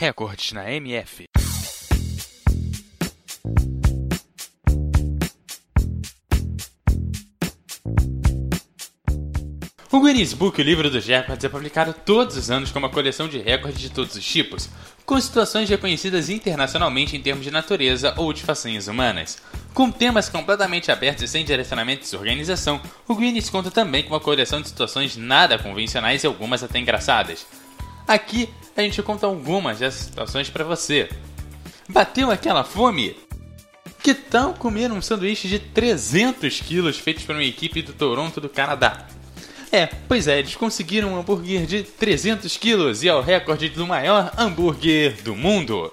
Recordes na MF. O Guinness Book, o livro dos recordes, é publicado todos os anos como uma coleção de recordes de todos os tipos, com situações reconhecidas internacionalmente em termos de natureza ou de façanhas humanas. Com temas completamente abertos e sem direcionamento de organização, o Guinness conta também com uma coleção de situações nada convencionais e algumas até engraçadas. Aqui a gente conta algumas dessas situações para você. Bateu aquela fome? Que tal comer um sanduíche de 300 quilos feitos por uma equipe do Toronto do Canadá? É, pois é, eles conseguiram um hambúrguer de 300 quilos e é o recorde do maior hambúrguer do mundo.